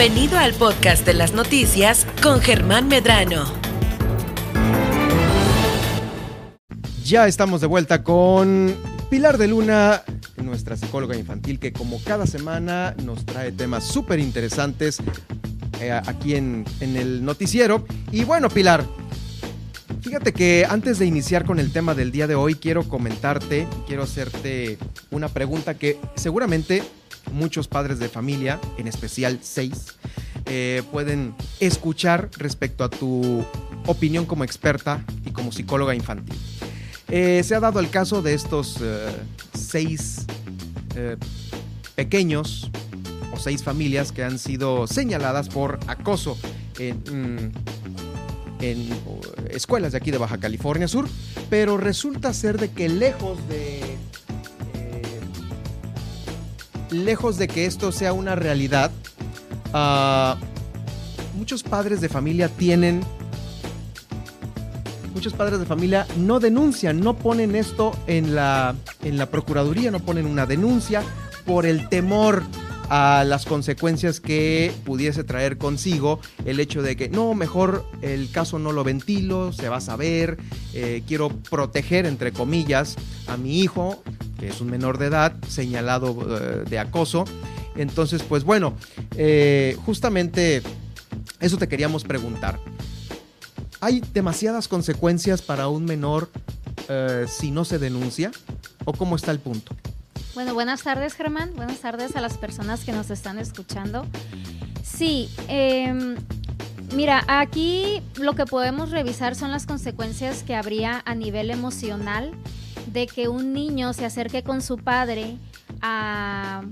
Bienvenido al podcast de las noticias con Germán Medrano. Ya estamos de vuelta con Pilar de Luna, nuestra psicóloga infantil, que como cada semana nos trae temas súper interesantes eh, aquí en, en el noticiero. Y bueno, Pilar, Fíjate que antes de iniciar con el tema del día de hoy, quiero comentarte, quiero hacerte una pregunta que seguramente muchos padres de familia, en especial seis, eh, pueden escuchar respecto a tu opinión como experta y como psicóloga infantil. Eh, se ha dado el caso de estos eh, seis pequeños o seis familias que han sido señaladas por acoso en, mm, en escuelas de aquí de Baja California Sur, pero resulta ser de que lejos de lejos de que esto sea una realidad, uh, muchos padres de familia tienen muchos padres de familia no denuncian, no ponen esto en la, en la Procuraduría, no ponen una denuncia por el temor a las consecuencias que pudiese traer consigo el hecho de que no, mejor el caso no lo ventilo, se va a saber, eh, quiero proteger, entre comillas, a mi hijo, que es un menor de edad, señalado eh, de acoso. Entonces, pues bueno, eh, justamente eso te queríamos preguntar. ¿Hay demasiadas consecuencias para un menor si no se denuncia? ¿O cómo está el punto? Bueno, buenas tardes Germán, buenas tardes a las personas que nos están escuchando. Sí, em, mira, aquí lo que podemos revisar son las consecuencias que habría a nivel emocional de que un niño se acerque con su padre a,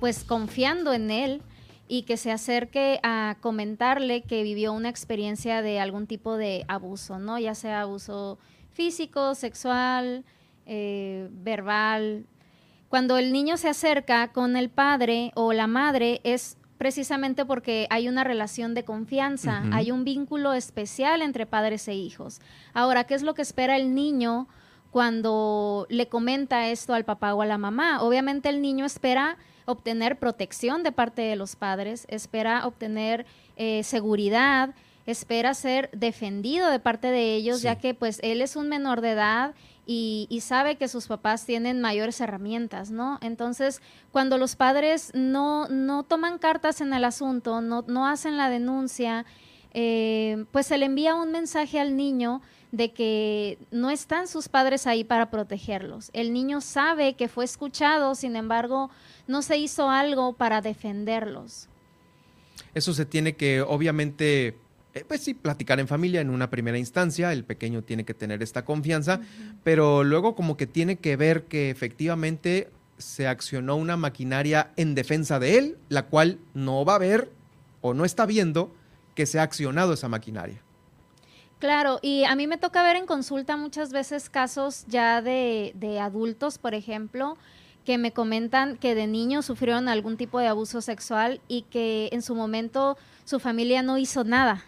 pues confiando en él y que se acerque a comentarle que vivió una experiencia de algún tipo de abuso, ¿no? Ya sea abuso físico, sexual, eh, verbal, cuando el niño se acerca con el padre o la madre es precisamente porque hay una relación de confianza, hay un vínculo especial entre padres e hijos. Ahora, ¿qué es lo que espera el niño cuando le comenta esto al papá o a la mamá? Obviamente el niño espera obtener protección de parte de los padres, espera obtener eh, seguridad, espera ser defendido de parte de ellos, ya que pues él es un menor de edad y, sabe que sus papás tienen mayores herramientas, ¿no? Entonces, cuando los padres no, no toman cartas en el asunto, no, no hacen la denuncia, eh, pues se le envía un mensaje al niño de que no están sus padres ahí para protegerlos. El niño sabe que fue escuchado, sin embargo, no se hizo algo para defenderlos. Eso se tiene que, obviamente, eh, pues sí, platicar en familia en una primera instancia, el pequeño tiene que tener esta confianza, pero luego como que tiene que ver que efectivamente se accionó una maquinaria en defensa de él, la cual no va a ver o no está viendo que se ha accionado esa maquinaria. Claro, y a mí me toca ver en consulta muchas veces casos ya de, de adultos, por ejemplo, que me comentan que de niños sufrieron algún tipo de abuso sexual y que en su momento su familia no hizo nada.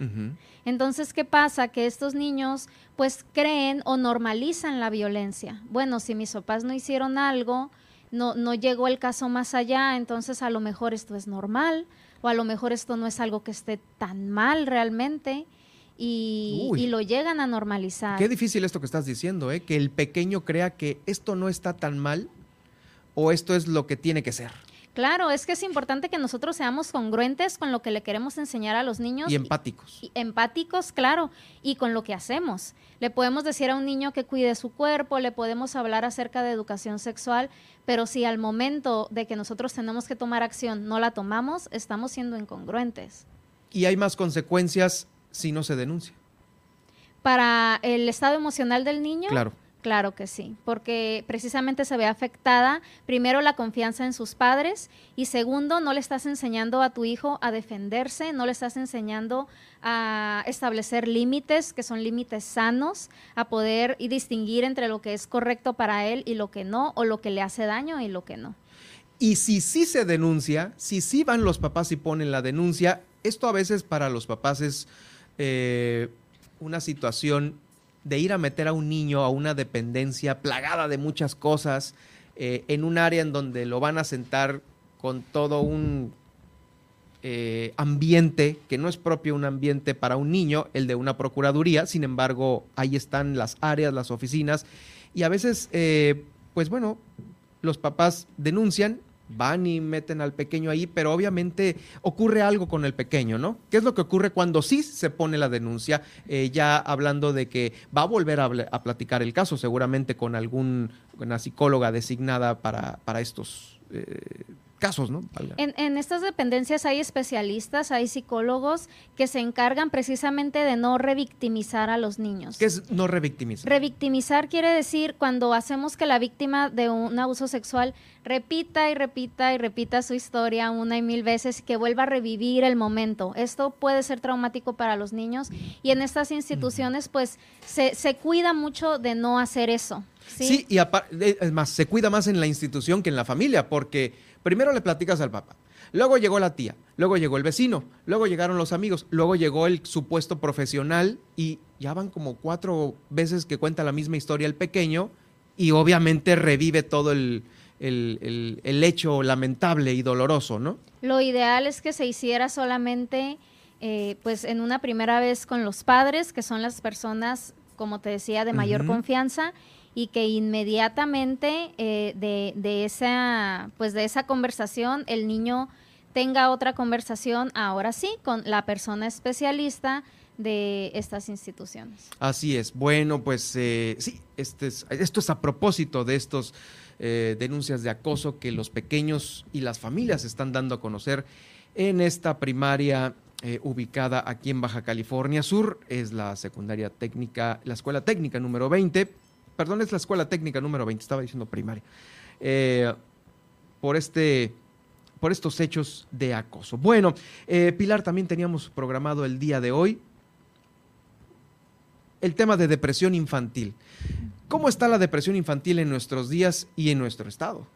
Entonces, ¿qué pasa? Que estos niños pues creen o normalizan la violencia. Bueno, si mis papás no hicieron algo, no, no llegó el caso más allá, entonces a lo mejor esto es normal o a lo mejor esto no es algo que esté tan mal realmente. Y, y, lo llegan a normalizar. Qué difícil esto que estás diciendo, ¿eh? que el pequeño crea que esto no está tan mal o esto es lo que tiene que ser? Claro, es que es importante que nosotros seamos congruentes con lo que le queremos enseñar a los niños. Y empáticos. Y, empáticos, claro, y con lo que hacemos. Le podemos decir a un niño que cuide su cuerpo, le podemos hablar acerca de educación sexual, pero si al momento de que nosotros tenemos que tomar acción no la tomamos, estamos siendo incongruentes. ¿Y hay más consecuencias si no se denuncia? Para el estado emocional del niño. Claro. Claro que sí, porque precisamente se ve afectada primero la confianza en sus padres y segundo, no le estás enseñando a tu hijo a defenderse, no le estás enseñando a establecer límites, que son límites sanos, a poder y distinguir entre lo que es correcto para él y lo que no, o lo que le hace daño y lo que no. Y si sí se denuncia, si sí van los papás y ponen la denuncia, esto a veces para los papás es eh, una situación de ir a meter a un niño a una dependencia plagada de muchas cosas, eh, en un área en donde lo van a sentar con todo un eh, ambiente que no es propio un ambiente para un niño, el de una procuraduría, sin embargo, ahí están las áreas, las oficinas, y a veces, pues bueno, los papás denuncian, van y meten al pequeño ahí, pero obviamente ocurre algo con el pequeño, ¿no? ¿Qué es lo que ocurre cuando sí se pone la denuncia? Eh, ya hablando de que va a volver a, platicar el caso, seguramente con alguna psicóloga designada para, para estos casos, ¿no? En, estas dependencias hay especialistas, hay psicólogos que se encargan precisamente de no revictimizar a los niños. ¿Qué es no revictimizar? Revictimizar quiere decir cuando hacemos que la víctima de un abuso sexual repita y repita y repita su historia una y mil veces y que vuelva a revivir el momento. Esto puede ser traumático para los niños y en estas instituciones pues se, se cuida mucho de no hacer eso. Sí, y es más, se cuida más en la institución que en la familia, porque primero le platicas al papá, luego llegó la tía, luego llegó el vecino, luego llegaron los amigos, luego llegó el supuesto profesional y ya van como cuatro veces que cuenta la misma historia el pequeño y obviamente revive todo el, hecho lamentable y doloroso, ¿no? Lo ideal es que se hiciera solamente, eh, pues, en una primera vez con los padres, que son las personas, como te decía, de mayor confianza, y que inmediatamente eh, de, esa, pues de esa conversación el niño tenga otra conversación, ahora sí, con la persona especialista de estas instituciones. Así es. Bueno, pues eh, sí, este esto es a propósito de estos eh, denuncias de acoso que los pequeños y las familias están dando a conocer en esta primaria ubicada aquí en Baja California Sur. Es la secundaria técnica, la escuela técnica número 20 perdón, es la escuela técnica número 20, estaba diciendo primaria, eh, por este por estos hechos de acoso. Bueno, eh, Pilar, también teníamos programado el día de hoy el tema de depresión infantil. ¿Cómo está la depresión infantil en nuestros días y en nuestro estado?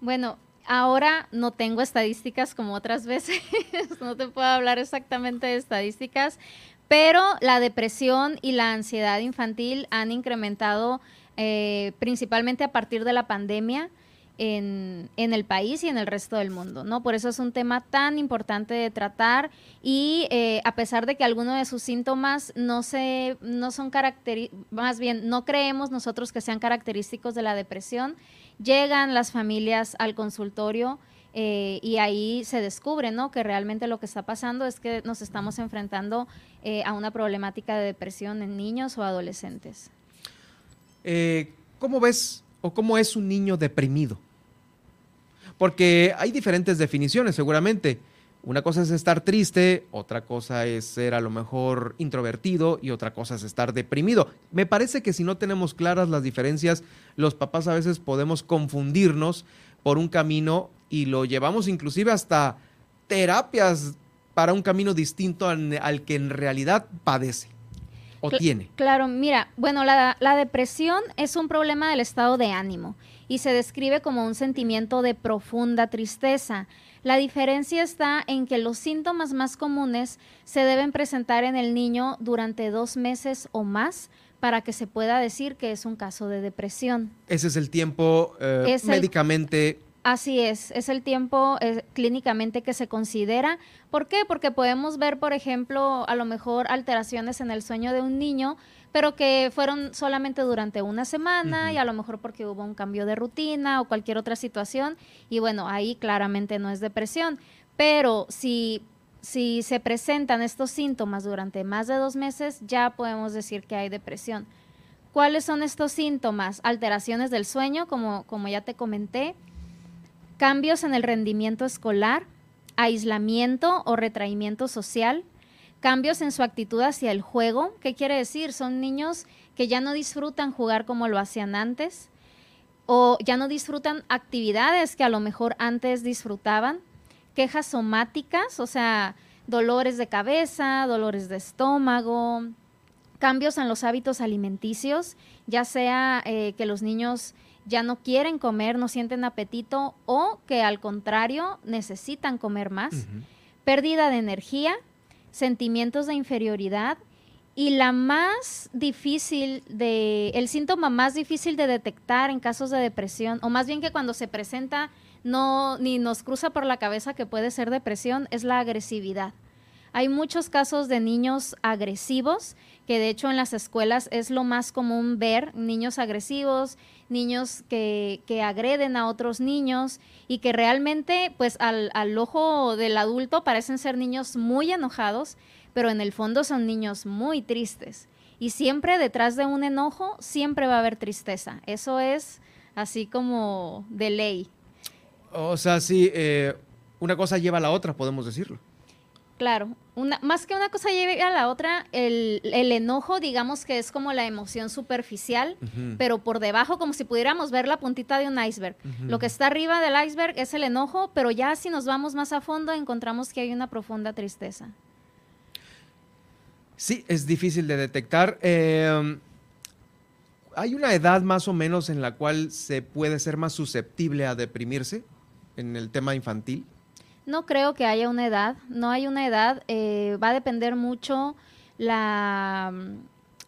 Bueno, ahora no tengo estadísticas como otras veces, no te puedo hablar exactamente de estadísticas, pero la depresión y la ansiedad infantil han incrementado eh, principalmente a partir de la pandemia en, el país y en el resto del mundo, ¿no? Por eso es un tema tan importante de tratar y eh, a pesar de que algunos de sus síntomas no se, no son más bien no creemos nosotros que sean característicos de la depresión, llegan las familias al consultorio eh, y ahí se descubre ¿no? que realmente lo que está pasando es que nos estamos enfrentando eh, a una problemática de depresión en niños o adolescentes. Eh, ¿Cómo ves o cómo es un niño deprimido? Porque hay diferentes definiciones seguramente. Una cosa es estar triste, otra cosa es ser a lo mejor introvertido y otra cosa es estar deprimido. Me parece que si no tenemos claras las diferencias, los papás a veces podemos confundirnos por un camino y lo llevamos inclusive hasta terapias para un camino distinto al, que en realidad padece o tiene. Claro, mira, bueno, la, la depresión es un problema del estado de ánimo y se describe como un sentimiento de profunda tristeza. La diferencia está en que los síntomas más comunes se deben presentar en el niño durante dos meses o más para que se pueda decir que es un caso de depresión. Ese es el tiempo eh, médicamente. Así es, es el tiempo eh, clínicamente que se considera. ¿Por qué? Porque podemos ver, por ejemplo, a lo mejor alteraciones en el sueño de un niño, pero que fueron solamente durante una semana y a lo mejor porque hubo un cambio de rutina o cualquier otra situación. Y bueno, ahí claramente no es depresión. Pero si si se presentan estos síntomas durante más de dos meses, ya podemos decir que hay depresión. ¿Cuáles son estos síntomas? Alteraciones del sueño, como, como ya te comenté, cambios en el rendimiento escolar, aislamiento o retraimiento social, cambios en su actitud hacia el juego. ¿Qué quiere decir? Son niños que ya no disfrutan jugar como lo hacían antes o ya no disfrutan actividades que a lo mejor antes disfrutaban quejas somáticas, o sea, dolores de cabeza, dolores de estómago, cambios en los hábitos alimenticios, ya sea eh, que los niños ya no quieren comer, no sienten apetito o que al contrario necesitan comer más, pérdida de energía, sentimientos de inferioridad y la más difícil de, el síntoma más difícil de detectar en casos de depresión, o más bien que cuando se presenta no ni nos cruza por la cabeza que puede ser depresión es la agresividad. Hay muchos casos de niños agresivos, que de hecho en las escuelas es lo más común ver niños agresivos, niños que, que agreden a otros niños y que realmente pues al, al ojo del adulto parecen ser niños muy enojados, pero en el fondo son niños muy tristes. Y siempre detrás de un enojo siempre va a haber tristeza. Eso es así como de ley. O sea, sí, eh, una cosa lleva a la otra, podemos decirlo. Claro, una, más que una cosa lleve a la otra, el, el enojo, digamos que es como la emoción superficial, pero por debajo, como si pudiéramos ver la puntita de un iceberg. Lo que está arriba del iceberg es el enojo, pero ya si nos vamos más a fondo, encontramos que hay una profunda tristeza. Sí, es difícil de detectar. Eh, ¿Hay una edad más o menos en la cual se puede ser más susceptible a deprimirse en el tema infantil? No creo que haya una edad, no hay una edad, eh, va a depender mucho la,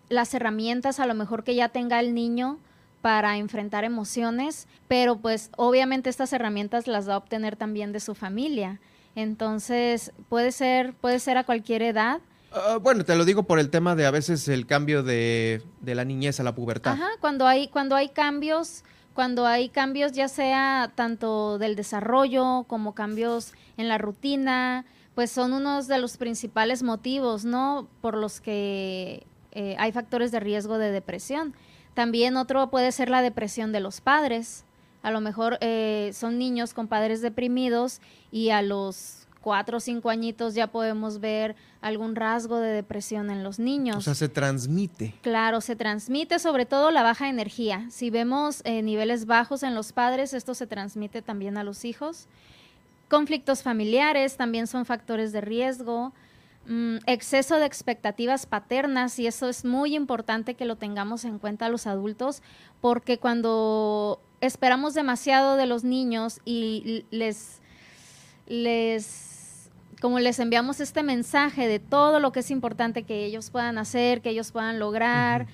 las herramientas a lo mejor que ya tenga el niño para enfrentar emociones, pero pues obviamente estas herramientas las va a obtener también de su familia. Entonces puede ser, puede ser a cualquier edad. Ah, bueno, te lo digo por el tema de a veces el cambio de, de la niñez a la pubertad. Ajá, cuando hay, cuando hay cambios, cuando hay cambios ya sea tanto del desarrollo como cambios en la rutina, pues son unos de los principales motivos, ¿no? Por los que eh, hay factores de riesgo de depresión. También otro puede ser la depresión de los padres. A lo mejor eh, son niños con padres deprimidos y a los cuatro o cinco añitos ya podemos ver algún rasgo de depresión en los niños. O sea, se transmite. Claro, se transmite sobre todo la baja energía. Si vemos eh, niveles bajos en los padres, esto se transmite también a los hijos. Conflictos familiares también son factores de riesgo. Mm, exceso de expectativas paternas, y eso es muy importante que lo tengamos en cuenta los adultos, porque cuando esperamos demasiado de los niños y les, les como les enviamos este mensaje de todo lo que es importante que ellos puedan hacer, que ellos puedan lograr,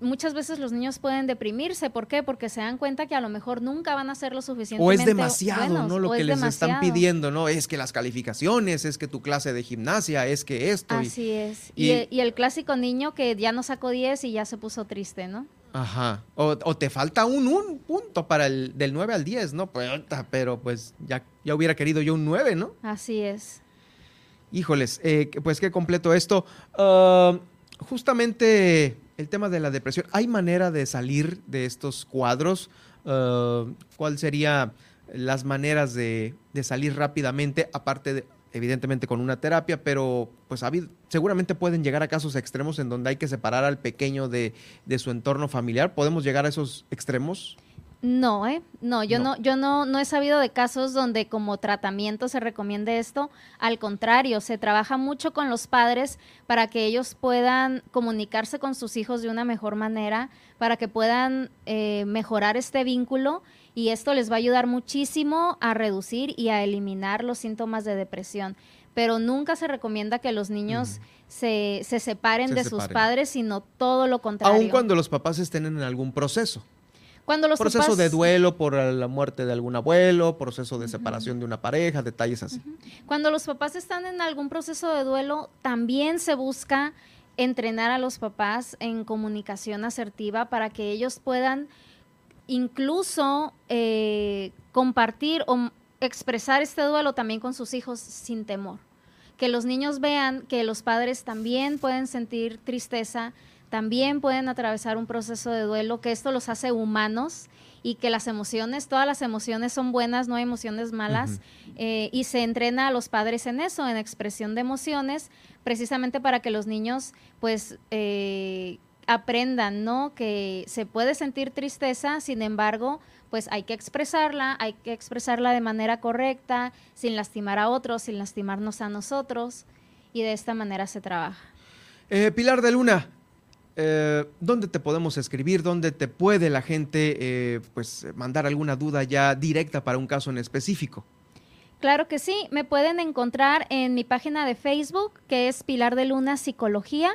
muchas veces los niños pueden deprimirse. ¿Por qué? Porque se dan cuenta que a lo mejor nunca van a ser lo O suficientemente es demasiado, buenos, ¿no? Lo o que es les están pidiendo, ¿no? Es que las calificaciones, es que tu clase de gimnasia, es que esto. y- Así es. y- Y, el, y el clásico niño que ya no sacó 10 y ya se puso triste, ¿no? Ajá. O, o te falta un, un punto para el del 9 al 10, ¿no? Ota, pero pues ya, ya hubiera querido yo un 9, ¿no? Así es. Híjoles, eh, pues qué completo esto. Ah, justamente el tema de la depresión. ¿Hay manera de salir de estos cuadros? Ah, ¿Cuál sería las maneras de, de salir rápidamente? Aparte de, evidentemente, con una terapia, pero pues seguramente pueden llegar a casos extremos en donde hay que separar al pequeño de, de su entorno familiar. ¿Podemos llegar a esos extremos? No, ¿eh? No, yo No. no, yo no, no he sabido de casos donde como tratamiento se recomiende esto. Al contrario, se trabaja mucho con los padres para que ellos puedan comunicarse con sus hijos de una mejor manera, para que puedan eh, mejorar este vínculo y esto les va a ayudar muchísimo a reducir y a eliminar los síntomas de depresión. Pero nunca se recomienda que los niños se, se separen Se de sus padres, sino todo lo contrario. Aun cuando los papás estén en algún proceso. Cuando los proceso papás- de duelo por la muerte de algún abuelo, proceso de separación de una pareja, detalles así. Cuando los papás están en algún proceso de duelo, también se busca entrenar a los papás en comunicación asertiva para que ellos puedan incluso eh, compartir o expresar este duelo también con sus hijos sin temor. Que los niños vean que los padres también pueden sentir tristeza, también pueden atravesar un proceso de duelo, que esto los hace humanos y que las emociones, todas las emociones son buenas, no hay emociones malas, eh, y se entrena a los padres en eso, en expresión de emociones, precisamente para que los niños pues eh, aprendan, ¿no? Que se puede sentir tristeza, sin embargo, pues hay que expresarla, hay que expresarla de manera correcta, sin lastimar a otros, sin lastimarnos a nosotros, y de esta manera se trabaja. Eh, Pilar de Luna, eh, ¿dónde te podemos escribir? ¿Dónde te puede la gente eh, pues mandar alguna duda ya directa para un caso en específico? Claro que sí, me pueden encontrar en mi página de Facebook, que es Pilar de Luna Psicología,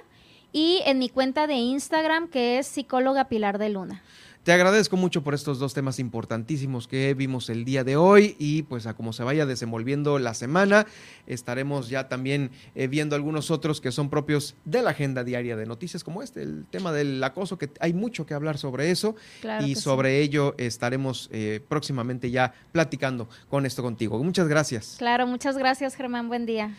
y en mi cuenta de Instagram, que es Psicóloga Pilar de Luna. Te agradezco mucho por estos dos temas importantísimos que vimos el día de hoy y pues a cómo se vaya desenvolviendo la semana, estaremos ya también eh, viendo algunos otros que son propios de la agenda diaria de noticias como este, el tema del acoso, que hay mucho que hablar sobre eso y sobre ello estaremos eh, próximamente ya platicando con esto contigo. Muchas gracias. Claro, muchas gracias Germán, buen día.